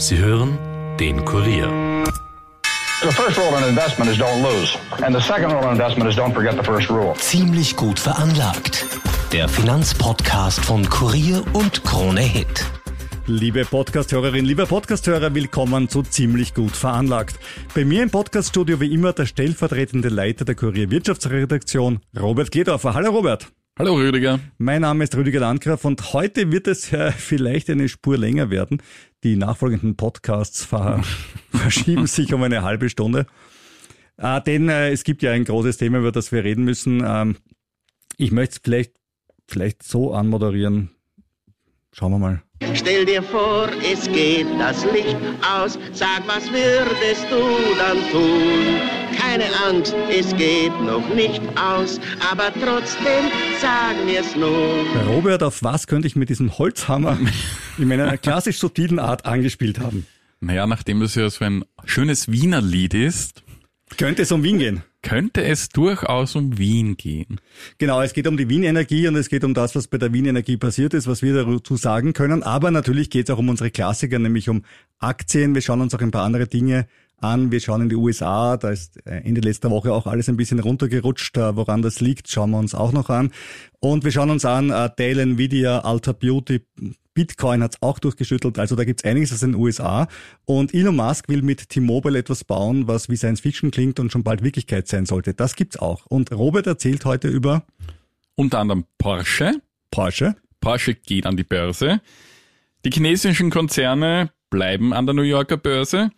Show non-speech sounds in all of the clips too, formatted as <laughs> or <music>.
Sie hören den Kurier. The first rule in investment is don't lose. And the second rule in investment is don't forget the first rule. Ziemlich gut veranlagt. Der Finanzpodcast von Kurier und Krone Hit. Liebe Podcasthörerin, lieber Podcasthörer, willkommen zu Ziemlich gut veranlagt. Bei mir im Podcaststudio wie immer der stellvertretende Leiter der Kurier Wirtschaftsredaktion, Robert Gledorfer. Hallo Robert. Hallo Rüdiger. Mein Name ist Rüdiger Landgraf und heute wird es ja <laughs> vielleicht eine Spur länger werden. Die nachfolgenden Podcasts ver <laughs> verschieben sich um eine halbe Stunde. Äh, denn äh, es gibt ja ein großes Thema, über das wir reden müssen. Ähm, ich möchte es vielleicht, vielleicht so anmoderieren. Schauen wir mal. Stell dir vor, es geht das Licht aus. Sag, was würdest du dann tun? Keine Angst, es geht noch nicht aus. Aber trotzdem sagen wir's nun. Robert, auf was könnte ich mit diesem Holzhammer in meiner <laughs> klassisch subtilen Art angespielt haben? Naja, nachdem das ja so ein schönes Wiener Lied ist, Könnte es um Wien gehen? Könnte es durchaus um Wien gehen. Genau, es geht um die Wien-Energie und es geht um das, was bei der Wien-Energie passiert ist, was wir dazu sagen können. Aber natürlich geht es auch um unsere Klassiker, nämlich um Aktien. Wir schauen uns auch ein paar andere Dinge an. Wir schauen in die USA, da ist äh, Ende letzter Woche auch alles ein bisschen runtergerutscht. Äh, Woran das liegt, schauen wir uns auch noch an. Und wir schauen uns an, äh, Dell, Nvidia, Alta Beauty, Bitcoin hat's auch durchgeschüttelt. Also da gibt's einiges aus den USA. Und Elon Musk will mit T-Mobile etwas bauen, was wie Science Fiction klingt und schon bald Wirklichkeit sein sollte. Das gibt's auch. Und Robert erzählt heute über Unter anderem Porsche. Porsche. Porsche geht an die Börse. Die chinesischen Konzerne bleiben an der New Yorker Börse.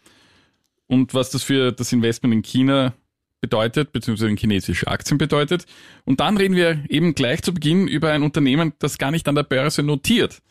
Und was das für das Investment in China bedeutet, beziehungsweise in chinesische Aktien bedeutet. Und dann reden wir eben gleich zu Beginn über ein Unternehmen, das gar nicht an der Börse notiert.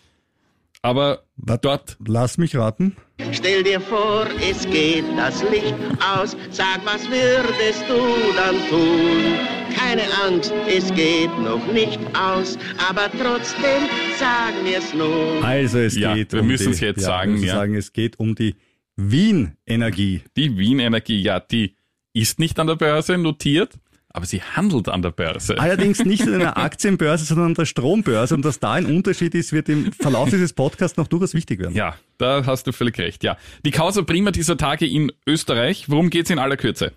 Aber dort Lass mich raten. Stell dir vor, es geht das Licht aus. Sag, was würdest du dann tun? Keine Angst, es geht noch nicht aus. Aber trotzdem sagen wir's nun. Also es Ja, geht wir um müssen es jetzt ja, sagen, wir müssen ja. sagen, es geht um die Wien-Energie. die Wien Energie, ja, die ist nicht an der Börse notiert, aber sie handelt an der Börse. Allerdings nicht an einer <laughs> Aktienbörse, sondern an der Strombörse. Und dass da ein Unterschied ist, wird im Verlauf dieses Podcasts noch durchaus wichtig werden. Ja, da hast du völlig recht, ja. Die Causa Prima dieser Tage in Österreich, worum geht's in aller Kürze?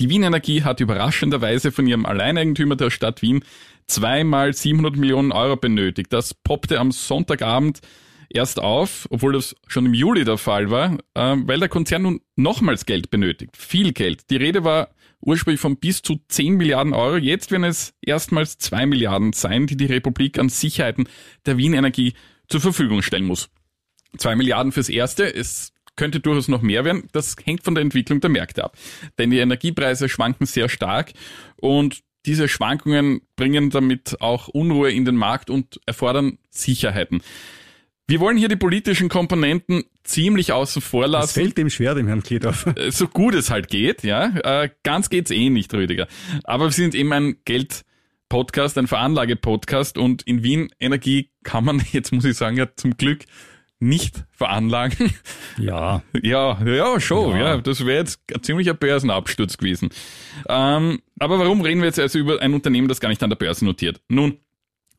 Die Wien Energie hat überraschenderweise von ihrem Alleineigentümer der Stadt Wien zweimal 700 Millionen Euro benötigt. Das poppte am Sonntagabend erst auf, obwohl das schon im Juli der Fall war, äh, weil der Konzern nun nochmals Geld benötigt. Viel Geld. Die Rede war ursprünglich von bis zu 10 Milliarden Euro. Jetzt werden es erstmals 2 Milliarden sein, die die Republik an Sicherheiten der Wien Energie zur Verfügung stellen muss. 2 Milliarden fürs Erste. Es könnte durchaus noch mehr werden. Das hängt von der Entwicklung der Märkte ab. Denn die Energiepreise schwanken sehr stark und diese Schwankungen bringen damit auch Unruhe in den Markt und erfordern Sicherheiten. Wir wollen hier die politischen Komponenten ziemlich außen vor Das lassen fällt dem schwer, dem Herrn Kledorf. äh, so gut es halt geht, ja. Äh, ganz geht's eh nicht, Rüdiger. Aber wir sind eben ein Geld-Podcast, ein Veranlage-Podcast und in Wien Energie kann man, <laughs> jetzt muss ich sagen, ja zum Glück nicht veranlagen. Ja. ja, ja, schon, Ja. ja. Das wäre jetzt ein ziemlicher Börsenabsturz gewesen. Ähm, aber warum reden wir jetzt also über ein Unternehmen, das gar nicht an der Börse notiert? Nun,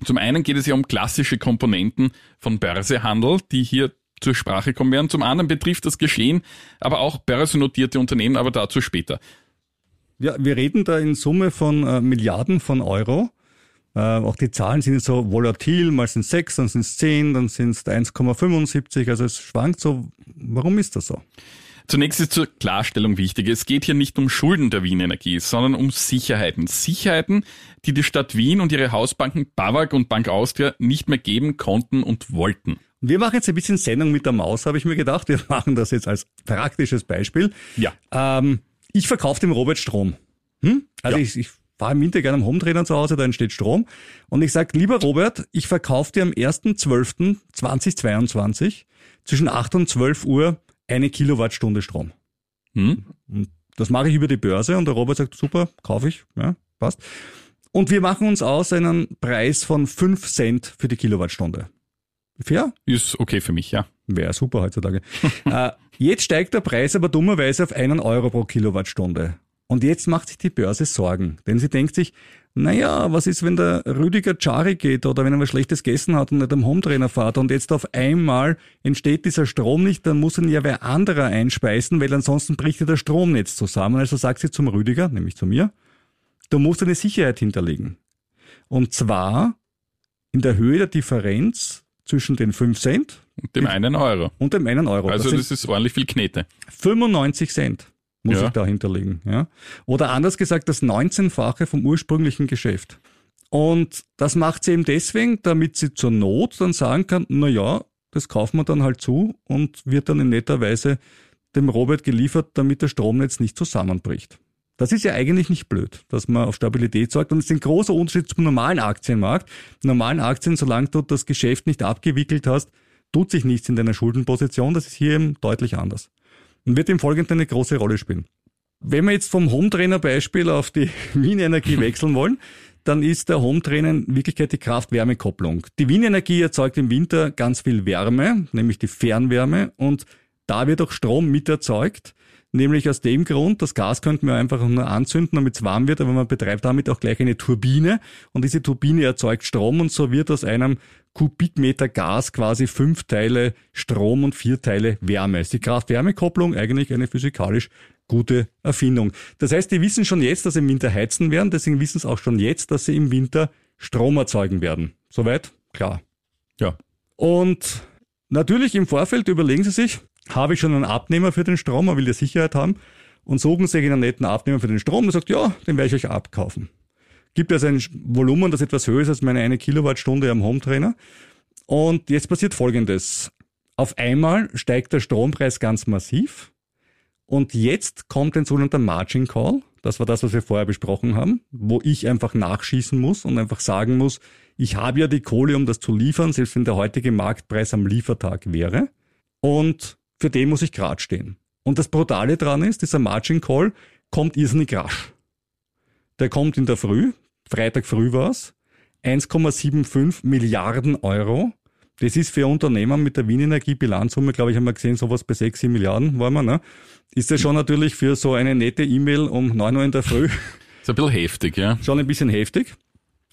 zum einen geht es ja um klassische Komponenten von Börsehandel, die hier zur Sprache kommen werden. Zum anderen betrifft das Geschehen aber auch börsennotierte Unternehmen, aber dazu später. Ja, wir reden da in Summe von äh, Milliarden von Euro. Äh, auch die Zahlen sind so volatil, mal sind es 6, dann sind es 10, dann sind es 1,75, also es schwankt so. Warum ist das so? Zunächst ist zur Klarstellung wichtig, es geht hier nicht um Schulden der Wien Energie, sondern um Sicherheiten. Sicherheiten, die die Stadt Wien und ihre Hausbanken BAWAG und Bank Austria nicht mehr geben konnten und wollten. Und wir machen jetzt ein bisschen Sendung mit der Maus, habe ich mir gedacht. Wir <laughs> machen das jetzt als praktisches Beispiel. Ja. Ähm, ich verkaufe dem Robert Strom. Hm? Also Ja. ich, ich fahre im Winter gerne am Hometrainer zu Hause, da entsteht Strom. Und ich sage, lieber Robert, ich verkaufe dir am 1.12.2022 zwischen 8 und 12 Uhr eine Kilowattstunde Strom. Hm? Das mache ich über die Börse und der Robert sagt, super, kaufe ich, ja, passt. Und wir machen uns aus einen Preis von 5 Cent für die Kilowattstunde. Fair? Ist okay für mich, ja. Wäre super heutzutage. <laughs> äh, jetzt steigt der Preis aber dummerweise auf einen Euro pro Kilowattstunde. Und jetzt macht sich die Börse Sorgen, denn sie denkt sich, naja, was ist, wenn der Rüdiger Chari geht oder wenn er was Schlechtes gegessen hat und nicht am Hometrainer fährt und jetzt auf einmal entsteht dieser Strom nicht, dann muss ihn ja wer anderer einspeisen, weil ansonsten bricht ja das Stromnetz zusammen. Also sagt sie zum Rüdiger, nämlich zu mir, du musst eine Sicherheit hinterlegen. Und zwar in der Höhe der Differenz zwischen den 5 Cent Und dem einen Euro. und dem einen Euro. Also das das ist ordentlich viel Knete. 95 Cent muss Ja. ich da hinterlegen. Ja? Oder anders gesagt, das 19-fache vom ursprünglichen Geschäft. Und das macht sie eben deswegen, damit sie zur Not dann sagen kann, na ja, das kaufen wir dann halt zu und wird dann in netter Weise dem Robert geliefert, damit das Stromnetz nicht zusammenbricht. Das ist ja eigentlich nicht blöd, dass man auf Stabilität sorgt. Und es ist ein großer Unterschied zum normalen Aktienmarkt. In normalen Aktien, solange du das Geschäft nicht abgewickelt hast, tut sich nichts in deiner Schuldenposition. Das ist hier eben deutlich anders. Und wird im Folgenden eine große Rolle spielen. Wenn wir jetzt vom Hometrainer-Beispiel auf die <laughs> Wien Energie <laughs> wechseln wollen, dann ist der Hometrainer in Wirklichkeit die Kraft-Wärme-Kopplung. Die Wien Energie erzeugt im Winter ganz viel Wärme, nämlich die Fernwärme, und da wird auch Strom mit erzeugt. Nämlich aus dem Grund, das Gas könnten wir einfach nur anzünden, damit es warm wird, aber man betreibt damit auch gleich eine Turbine und diese Turbine erzeugt Strom und so wird aus einem Kubikmeter Gas quasi fünf Teile Strom und vier Teile Wärme. Ist die Kraft-Wärme-Kopplung eigentlich eine physikalisch gute Erfindung. Das heißt, die wissen schon jetzt, dass sie im Winter heizen werden, deswegen wissen sie auch schon jetzt, dass sie im Winter Strom erzeugen werden. Soweit? Klar. Ja. Und natürlich im Vorfeld überlegen Sie sich, habe ich schon einen Abnehmer für den Strom, man will ja Sicherheit haben, und suchen sich einen netten Abnehmer für den Strom und sagt, ja, den werde ich euch abkaufen. Gibt also ein Volumen, das etwas höher ist als meine eine Kilowattstunde am Hometrainer. Und jetzt passiert Folgendes. Auf einmal steigt der Strompreis ganz massiv. Und jetzt kommt ein sogenannter Margin Call. Das war das, was wir vorher besprochen haben, wo ich einfach nachschießen muss und einfach sagen muss, ich habe ja die Kohle, um das zu liefern, selbst wenn der heutige Marktpreis am Liefertag wäre. Und für den muss ich grad stehen. Und das Brutale dran ist, dieser Margin Call kommt irrsinnig rasch. Der kommt in der Früh, Freitag früh war's, 1,75 Milliarden Euro. Das ist für Unternehmen mit der Wien Energie Bilanzsumme, glaube ich, haben wir gesehen, sowas bei 6, 7 Milliarden waren wir, ne? Ist das schon natürlich für so eine nette E-Mail um 9 Uhr in der Früh <laughs> Ist ein bisschen heftig, ja. schon ein bisschen heftig.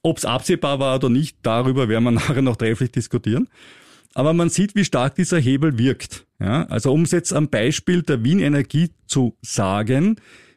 Ob es absehbar war oder nicht, darüber werden wir <laughs> nachher noch trefflich diskutieren. Aber man sieht, wie stark dieser Hebel wirkt. Ja, also um es jetzt am Beispiel der Wien Energie zu sagen,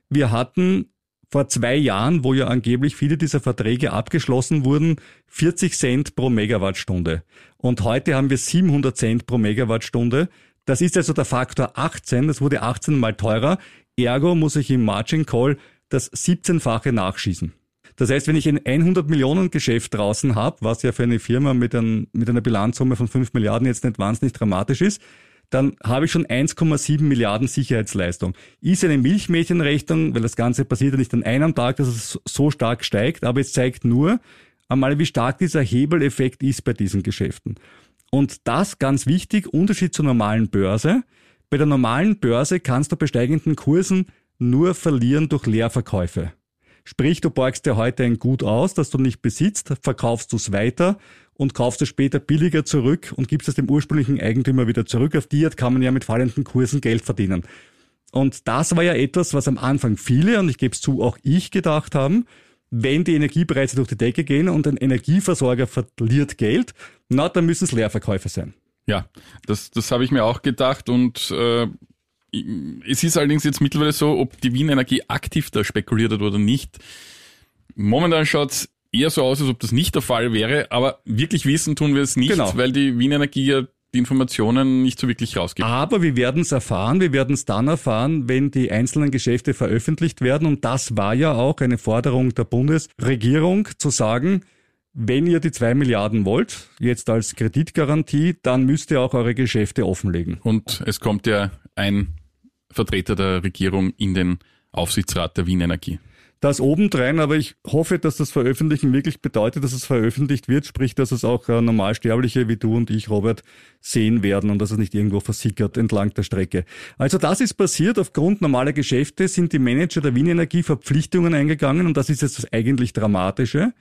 wir hatten vor zwei Jahren, wo ja angeblich viele dieser Verträge abgeschlossen wurden, 40 Cent pro Megawattstunde. Und heute haben wir 700 Cent pro Megawattstunde. Das ist also der Faktor 18, das wurde 18 mal teurer. Ergo muss ich im Margin Call das 17-fache nachschießen. Das heißt, wenn ich ein 100 Millionen Geschäft draußen habe, was ja für eine Firma mit, ein, mit einer Bilanzsumme von 5 Milliarden jetzt nicht wahnsinnig dramatisch ist, dann habe ich schon 1,7 Milliarden Sicherheitsleistung. Ist eine Milchmädchenrechnung, weil das Ganze passiert ja nicht an einem Tag, dass es so stark steigt, aber es zeigt nur einmal, wie stark dieser Hebeleffekt ist bei diesen Geschäften. Und das ganz wichtig, Unterschied zur normalen Börse. Bei der normalen Börse kannst du bei steigenden Kursen nur verlieren durch Leerverkäufe. Sprich, du borgst dir heute ein Gut aus, das du nicht besitzt, verkaufst du es weiter und kaufst es später billiger zurück und gibst es dem ursprünglichen Eigentümer wieder zurück. Auf die Art kann man ja mit fallenden Kursen Geld verdienen. Und das war ja etwas, was am Anfang viele, und ich gebe es zu, auch ich gedacht haben, wenn die Energiepreise durch die Decke gehen und ein Energieversorger verliert Geld, na, dann müssen es Leerverkäufe sein. Ja, das, das habe ich mir auch gedacht und äh, es ist allerdings jetzt mittlerweile so, ob die Wien Energie aktiv da spekuliert hat oder nicht. Momentan schaut's eher so aus, als ob das nicht der Fall wäre, aber wirklich wissen tun wir es nicht, Genau. weil die Wien Energie ja die Informationen nicht so wirklich rausgibt. Aber wir werden es erfahren, wir werden es dann erfahren, wenn die einzelnen Geschäfte veröffentlicht werden. Und das war ja auch eine Forderung der Bundesregierung, zu sagen, wenn ihr die zwei Milliarden wollt, jetzt als Kreditgarantie, dann müsst ihr auch eure Geschäfte offenlegen. Und es kommt ja ein Vertreter der Regierung in den Aufsichtsrat der Wien Energie. Das obendrein, aber ich hoffe, dass das Veröffentlichen wirklich bedeutet, dass es veröffentlicht wird, sprich, dass es auch äh, Normalsterbliche wie du und ich, Robert, sehen werden und dass es nicht irgendwo versickert entlang der Strecke. Also das ist passiert. Aufgrund normaler Geschäfte sind die Manager der Wien Energie Verpflichtungen eingegangen und das ist jetzt das eigentlich Dramatische,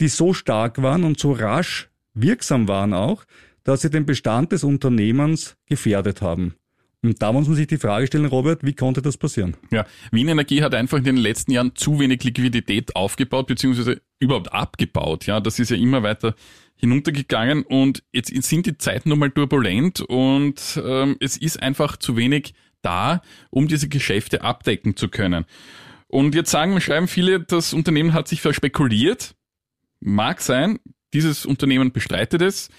die so stark waren und so rasch wirksam waren auch, dass sie den Bestand des Unternehmens gefährdet haben. Und da muss man sich die Frage stellen, Robert, wie konnte das passieren? Ja, Wien Energie hat einfach in den letzten Jahren zu wenig Liquidität aufgebaut, beziehungsweise überhaupt abgebaut. Ja, das ist ja immer weiter hinuntergegangen und jetzt sind die Zeiten nun mal turbulent und ähm, es ist einfach zu wenig da, um diese Geschäfte abdecken zu können. Und jetzt sagen, schreiben viele, das Unternehmen hat sich verspekuliert. Mag sein, dieses Unternehmen bestreitet es.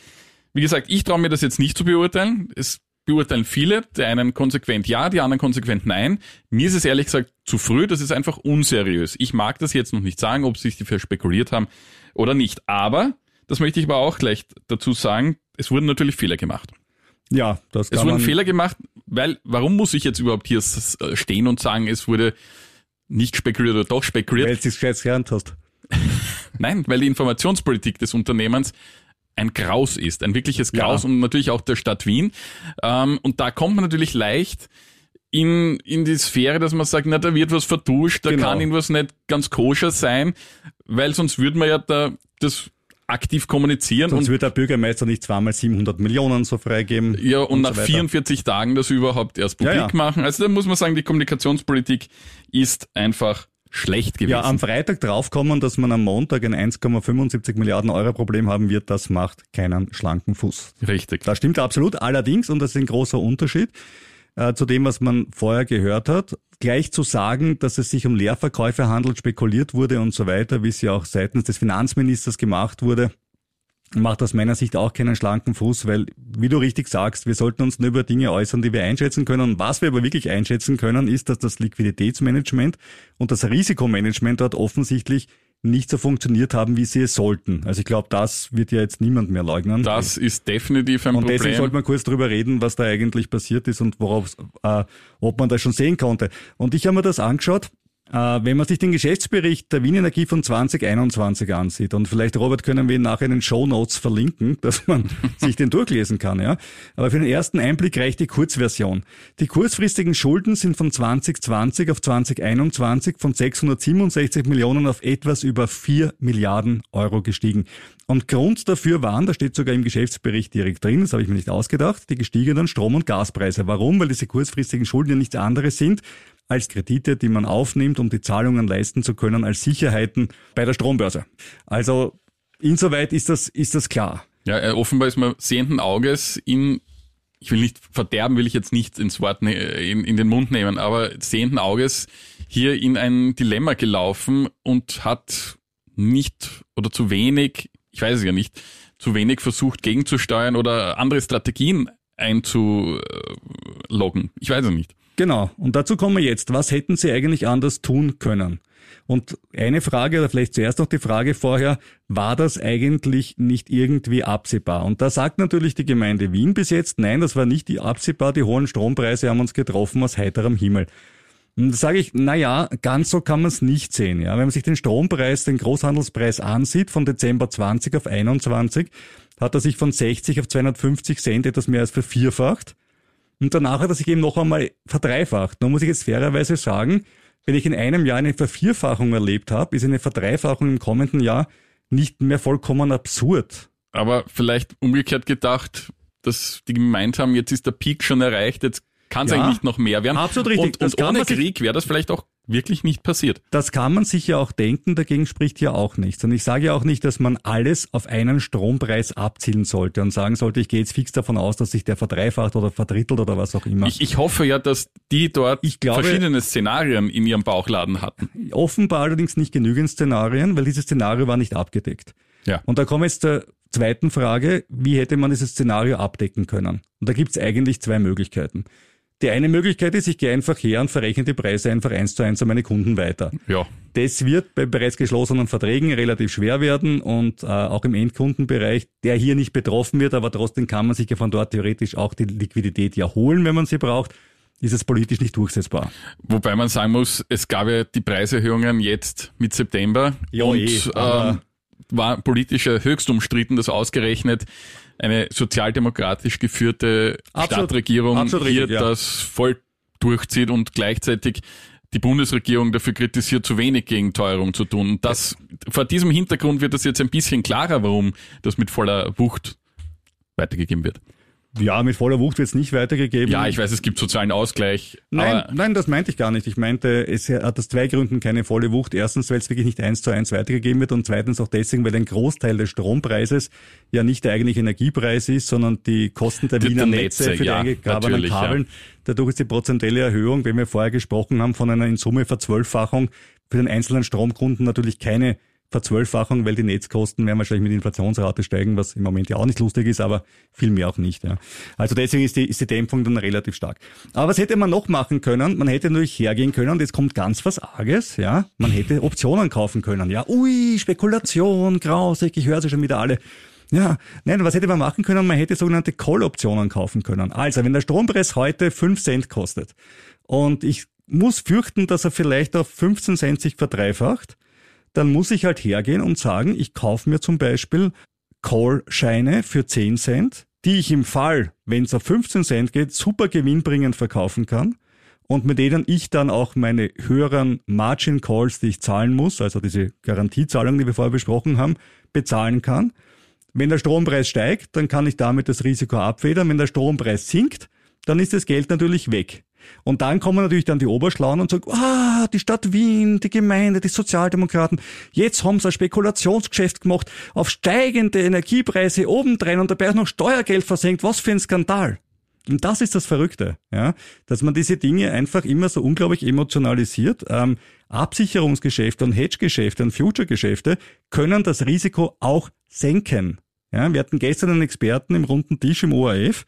Wie gesagt, ich traue mir das jetzt nicht zu beurteilen. Es beurteilen viele, der einen konsequent ja, die anderen konsequent nein. Mir ist es ehrlich gesagt zu früh, das ist einfach unseriös. Ich mag das jetzt noch nicht sagen, ob sich die verspekuliert haben oder nicht. Aber, das möchte ich aber auch gleich dazu sagen, es wurden natürlich Fehler gemacht. Ja, das kann Es wurden Fehler gemacht, weil, warum muss ich jetzt überhaupt hier s- stehen und sagen, es wurde nicht spekuliert oder doch spekuliert? weil du es gescheit gelernt hast. <laughs> Nein, weil die Informationspolitik des Unternehmens ein Graus ist, ein wirkliches Graus Ja. und natürlich auch der Stadt Wien. Ähm, und da kommt man natürlich leicht in, in die Sphäre, dass man sagt, na, da wird was vertuscht, da Genau. kann irgendwas nicht ganz koscher sein, weil sonst würde man ja da das aktiv kommunizieren Sonst und wird der Bürgermeister nicht zweimal 700 Millionen so freigeben. ja, und, nach so weiter. 44 Tagen das überhaupt erst Ja, publik ja. machen. Also da muss man sagen, die Kommunikationspolitik ist einfach schlecht gewesen. Ja, am Freitag draufkommen, dass man am Montag ein 1,75 Milliarden Euro Problem haben wird, das macht keinen schlanken Fuß. Richtig. Das stimmt absolut. Allerdings, und das ist ein großer Unterschied äh, zu dem, was man vorher gehört hat, gleich zu sagen, dass es sich um Leerverkäufe handelt, spekuliert wurde und so weiter, wie es ja auch seitens des Finanzministers gemacht wurde, macht aus meiner Sicht auch keinen schlanken Fuß, weil, wie du richtig sagst, wir sollten uns nur über Dinge äußern, die wir einschätzen können. Und was wir aber wirklich einschätzen können, ist, dass das Liquiditätsmanagement und das Risikomanagement dort offensichtlich nicht so funktioniert haben, wie sie es sollten. Also ich glaube, das wird ja jetzt niemand mehr leugnen. Das ist definitiv ein Und Problem. deswegen sollte man kurz drüber reden, was da eigentlich passiert ist und worauf, äh, ob man das schon sehen konnte. Und ich habe mir das angeschaut. Äh, wenn man sich den Geschäftsbericht der Wien Energie von 2021 ansieht, und vielleicht, Robert, können wir ihn nachher in den Show Notes verlinken, <laughs> dass man sich den durchlesen kann, ja. Aber für den ersten Einblick reicht die Kurzversion. Die kurzfristigen Schulden sind von 2020 auf 2021 von 667 Millionen auf etwas über 4 Milliarden Euro gestiegen. Und Grund dafür waren, da steht sogar im Geschäftsbericht direkt drin, das habe ich mir nicht ausgedacht, die gestiegenen Strom- und Gaspreise. Warum? Weil diese kurzfristigen Schulden ja nichts anderes sind als Kredite, die man aufnimmt, um die Zahlungen leisten zu können, als Sicherheiten bei der Strombörse. Also insoweit ist das, ist das klar. Ja, äh, offenbar ist man sehenden Auges in, ich will nicht verderben, will ich jetzt nicht ins Wort, ne, in, in den Mund nehmen, aber sehenden Auges hier in ein Dilemma gelaufen und hat nicht oder zu wenig, ich weiß es ja nicht, zu wenig versucht gegenzusteuern oder andere Strategien einzuloggen. Ich weiß es nicht. Genau. Und dazu kommen wir jetzt. Was hätten Sie eigentlich anders tun können? Und eine Frage, oder vielleicht zuerst noch die Frage vorher, war das eigentlich nicht irgendwie absehbar? Und da sagt natürlich die Gemeinde Wien bis jetzt, nein, das war nicht absehbar, die hohen Strompreise haben uns getroffen aus heiterem Himmel. Und da sage ich, na ja, ganz so kann man es nicht sehen. Ja, wenn man sich den Strompreis, den Großhandelspreis ansieht, von Dezember 20 auf 21, hat er sich von 60 auf 250 Cent etwas mehr als vervierfacht. Und danach hat er sich eben noch einmal verdreifacht. Nun muss ich jetzt fairerweise sagen, wenn ich in einem Jahr eine Vervierfachung erlebt habe, ist eine Verdreifachung im kommenden Jahr nicht mehr vollkommen absurd. Aber vielleicht umgekehrt gedacht, dass die gemeint haben, jetzt ist der Peak schon erreicht, jetzt kann es Ja, eigentlich nicht noch mehr werden. absolut richtig. Und, und ohne Krieg wäre das vielleicht auch wirklich nicht passiert. Das kann man sich ja auch denken, dagegen spricht ja auch nichts. Und ich sage ja auch nicht, dass man alles auf einen Strompreis abzielen sollte und sagen sollte, ich gehe jetzt fix davon aus, dass sich der verdreifacht oder verdrittelt oder was auch immer. Ich, ich hoffe ja, dass die dort glaube- verschiedene Szenarien in ihrem Bauchladen hatten. Offenbar allerdings nicht genügend Szenarien, weil dieses Szenario war nicht abgedeckt. Ja. Und da kommen wir jetzt zur zweiten Frage, wie hätte man dieses Szenario abdecken können? Und da gibt es eigentlich zwei Möglichkeiten. Die eine Möglichkeit ist, ich gehe einfach her und verrechne die Preise einfach eins zu eins an meine Kunden weiter. Ja. Das wird bei bereits geschlossenen Verträgen relativ schwer werden und äh, auch im Endkundenbereich, der hier nicht betroffen wird, aber trotzdem kann man sich ja von dort theoretisch auch die Liquidität ja holen, wenn man sie braucht, ist es politisch nicht durchsetzbar. Wobei man sagen muss, es gab ja die Preiserhöhungen jetzt mit September Ja, und eh, ähm, war politisch höchst umstritten, dass ausgerechnet eine sozialdemokratisch geführte Absolut. Stadtregierung Absolut hier richtig, ja. das voll durchzieht und gleichzeitig die Bundesregierung dafür kritisiert, zu wenig gegen Teuerung zu tun. Und das, vor diesem Hintergrund wird das jetzt ein bisschen klarer, warum das mit voller Wucht weitergegeben wird. Ja, mit voller Wucht wird es nicht weitergegeben. Ja, ich weiß, es gibt sozialen Ausgleich. Nein, nein, das meinte ich gar nicht. Ich meinte, es hat aus zwei Gründen keine volle Wucht. Erstens, weil es wirklich nicht eins zu eins weitergegeben wird und zweitens auch deswegen, weil ein Großteil des Strompreises ja nicht der eigentliche Energiepreis ist, sondern die Kosten der Die- Wiener Netze, Netze, für die ja, eingegrabenen natürlich, ja. Kabeln. Dadurch ist die prozentuelle Erhöhung, wenn wir vorher gesprochen haben, von einer in Summe Verzwölffachung für den einzelnen Stromkunden natürlich keine Verzwölffachung, weil die Netzkosten werden wahrscheinlich mit Inflationsrate steigen, was im Moment ja auch nicht lustig ist, aber viel mehr auch nicht. Ja. Also deswegen ist die, ist die Dämpfung dann relativ stark. Aber was hätte man noch machen können? Man hätte natürlich hergehen können und jetzt kommt ganz was Arges, ja. Man hätte Optionen kaufen können, ja. Ui, Spekulation, grausig, ich höre sie schon wieder alle. Ja, nein, was hätte man machen können? Man hätte sogenannte Call-Optionen kaufen können. Also, wenn der Strompreis heute 5 Cent kostet und ich muss fürchten, dass er vielleicht auf 15 Cent sich verdreifacht, dann muss ich halt hergehen und sagen, ich kaufe mir zum Beispiel Call-Scheine für 10 Cent, die ich im Fall, wenn es auf 15 Cent geht, super gewinnbringend verkaufen kann und mit denen ich dann auch meine höheren Margin Calls, die ich zahlen muss, also diese Garantiezahlung, die wir vorher besprochen haben, bezahlen kann. Wenn der Strompreis steigt, dann kann ich damit das Risiko abfedern. Wenn der Strompreis sinkt, dann ist das Geld natürlich weg. Und dann kommen natürlich dann die Oberschlauen und sagen, ah, die Stadt Wien, die Gemeinde, die Sozialdemokraten, jetzt haben sie ein Spekulationsgeschäft gemacht auf steigende Energiepreise obendrein und dabei auch noch Steuergeld versenkt. Was für ein Skandal. Und das ist das Verrückte, ja, dass man diese Dinge einfach immer so unglaublich emotionalisiert. Ähm, Absicherungsgeschäfte und Hedgegeschäfte und Future-Geschäfte können das Risiko auch senken. Ja, wir hatten gestern einen Experten im runden Tisch im ORF,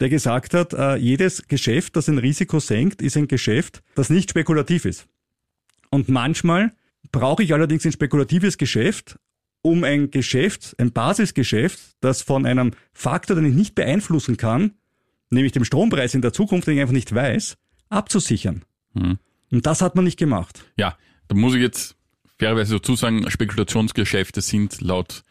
der gesagt hat, äh, jedes Geschäft, das ein Risiko senkt, ist ein Geschäft, das nicht spekulativ ist. Und manchmal brauche ich allerdings ein spekulatives Geschäft, um ein Geschäft, ein Basisgeschäft, das von einem Faktor, den ich nicht beeinflussen kann, nämlich dem Strompreis in der Zukunft, den ich einfach nicht weiß, abzusichern. Hm. Und das hat man nicht gemacht. Ja, da muss ich jetzt fairerweise dazu sagen, Spekulationsgeschäfte sind laut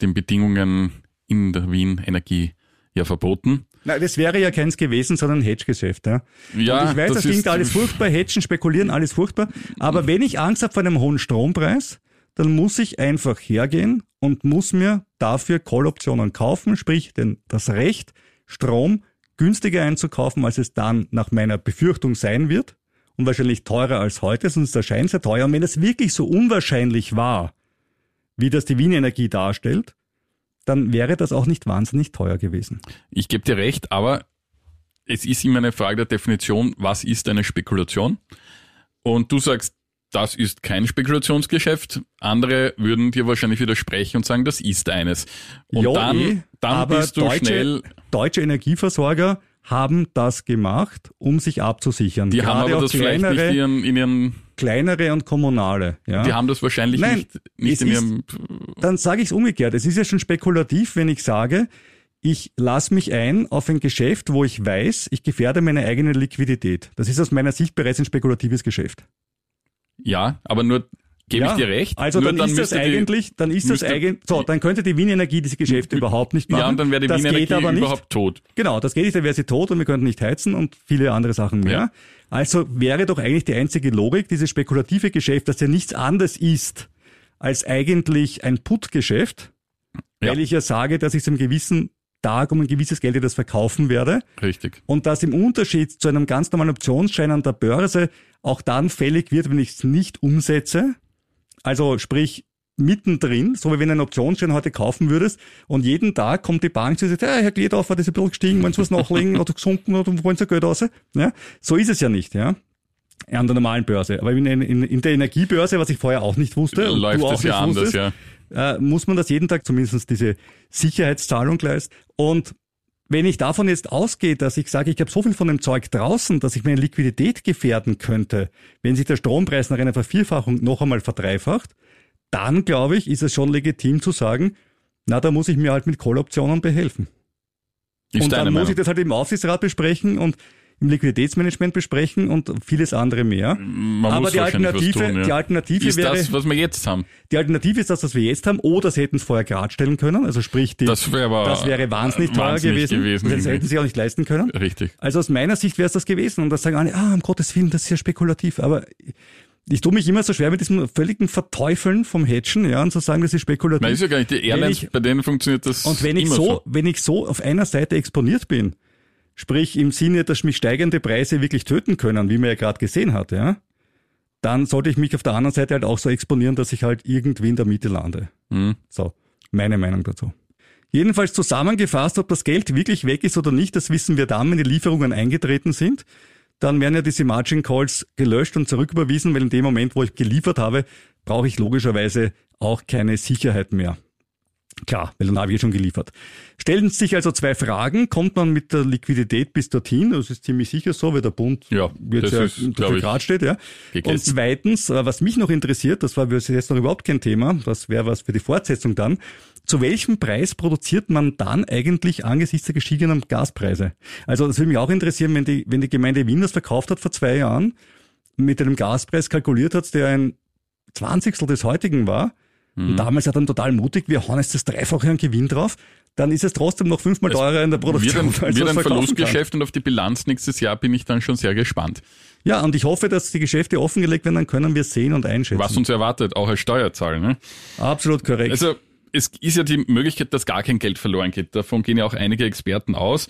den Bedingungen in der Wien Energie ja verboten. Na, das wäre ja keins gewesen, sondern ein Hedgegeschäft. Ja. Ja, Und ich weiß, das, das klingt alles <laughs> furchtbar, Hedgen, spekulieren, alles furchtbar. Aber wenn ich Angst habe vor einem hohen Strompreis, dann muss ich einfach hergehen und muss mir dafür Call-Optionen kaufen, sprich den, das Recht, Strom günstiger einzukaufen, als es dann nach meiner Befürchtung sein wird und wahrscheinlich teurer als heute, sonst erscheint es ja teuer. Und wenn es wirklich so unwahrscheinlich war, wie das die Wien Energie darstellt, dann wäre das auch nicht wahnsinnig teuer gewesen. Ich gebe dir recht, aber es ist immer eine Frage der Definition, was ist eine Spekulation? Und du sagst, das ist kein Spekulationsgeschäft. Andere würden dir wahrscheinlich widersprechen und sagen, das ist eines. Und Ja, dann, eh, dann aber bist du deutsche, schnell, Deutsche Energieversorger haben das gemacht, um sich abzusichern. die haben Gerade aber auch das vielleicht nicht kleinere, in ihren, in ihren kleinere und kommunale. Ja. die haben das wahrscheinlich Nein, nicht, nicht in ist- ihrem, Dann sage ich es umgekehrt. Es ist ja schon spekulativ, wenn ich sage, ich lasse mich ein auf ein Geschäft, wo ich weiß, ich gefährde meine eigene Liquidität. Das ist aus meiner Sicht bereits ein spekulatives Geschäft. ja, aber nur, gebe ich dir recht. Also nur dann, ist das die- eigentlich, dann ist das eigentlich, so, dann könnte die Wien Energie diese Geschäfte überhaupt nicht machen. Ja, und dann wäre die das Wien geht Energie aber nicht. überhaupt tot. Genau, das geht nicht, dann wäre sie tot und wir könnten nicht heizen und viele andere Sachen mehr. Ja. Also wäre doch eigentlich die einzige Logik, dieses spekulative Geschäft, das ja nichts anderes ist als eigentlich ein Put-Geschäft, Ja. weil ich ja sage, dass ich zu einem gewissen Tag um ein gewisses Geld das verkaufen werde Richtig. und das im Unterschied zu einem ganz normalen Optionsschein an der Börse auch dann fällig wird, wenn ich es nicht umsetze. Also sprich mittendrin, so wie wenn du einen Optionsschein heute kaufen würdest und jeden Tag kommt die Bank zu und sagt, ja, Herr Gledorfer, das ist ein bisschen gestiegen, wollen Sie was nachlegen oder gesunken oder wollen Sie Geld raus? Ja, so ist es ja nicht, ja. An der normalen Börse. Aber in, in, in der Energiebörse, was ich vorher auch nicht wusste, Läuft du auch das ja anders, wusstest, ja. äh, muss man das jeden Tag zumindest diese Sicherheitszahlung leisten. Und wenn ich davon jetzt ausgehe, dass ich sage, ich habe so viel von dem Zeug draußen, dass ich meine Liquidität gefährden könnte, wenn sich der Strompreis nach einer Vervierfachung noch einmal verdreifacht, dann glaube ich, ist es schon legitim zu sagen, na, da muss ich mir halt mit Call-Optionen behelfen. Ist und dann muss Meinung. ich das halt im Aufsichtsrat besprechen und im Liquiditätsmanagement besprechen und vieles andere mehr. Man Aber muss die Alternative, tun, ja. die Alternative ist wäre, das, was wir jetzt haben. die Alternative ist das, was wir jetzt haben, oder sie hätten es vorher gerade stellen können. Also sprich, die, Das wäre aber das wäre wahnsinnig teuer gewesen. gewesen das hätten sie auch nicht leisten können. Richtig. Also aus meiner Sicht wäre es das gewesen. Und da sagen alle, ah, um Gottes Willen, das ist ja spekulativ. Aber ich tue mich immer so schwer mit diesem völligen Verteufeln vom Hedgen, ja, und zu sagen, das ist spekulativ. Nein, ist ja gar nicht. Die Airlines, ich- bei denen funktioniert das Und wenn ich immer so, wenn ich so auf einer Seite exponiert bin, sprich im Sinne, dass mich steigende Preise wirklich töten können, wie man ja gerade gesehen hat, ja, dann sollte ich mich auf der anderen Seite halt auch so exponieren, dass ich halt irgendwie in der Mitte lande. Mhm. So, meine Meinung dazu. Jedenfalls zusammengefasst, ob das Geld wirklich weg ist oder nicht, das wissen wir dann, wenn die Lieferungen eingetreten sind. Dann werden ja diese Margin Calls gelöscht und zurücküberwiesen, weil in dem Moment, wo ich geliefert habe, brauche ich logischerweise auch keine Sicherheit mehr. Klar, weil dann habe ich ja schon geliefert. Stellen sich also zwei Fragen. Kommt man mit der Liquidität bis dorthin? Das ist ziemlich sicher so, weil der Bund Ja, jetzt ja dafür gerade steht. Ja. Und zweitens, äh, was mich noch interessiert, das war bis jetzt noch überhaupt kein Thema, das wäre was für die Fortsetzung dann. Zu welchem Preis produziert man dann eigentlich angesichts der gestiegenen Gaspreise? Also das würde mich auch interessieren, wenn die, wenn die Gemeinde Wien das verkauft hat vor zwei Jahren, mit einem Gaspreis kalkuliert hat, der ein Zwanzigstel des heutigen war, Mhm. und damals hat dann total mutig, wir hauen jetzt das Dreifache an Gewinn drauf, dann ist es trotzdem noch fünfmal teurer in der Wird Produktion. ein, als wird ein verkaufen kann. Verlustgeschäft und auf die Bilanz nächstes Jahr bin ich dann schon sehr gespannt. Ja, und ich hoffe, dass die Geschäfte offengelegt werden, dann können wir sehen und einschätzen. Was uns erwartet, auch als Steuerzahler. Ne? Absolut korrekt. Also es ist ja die Möglichkeit, dass gar kein Geld verloren geht. Davon gehen ja auch einige Experten aus.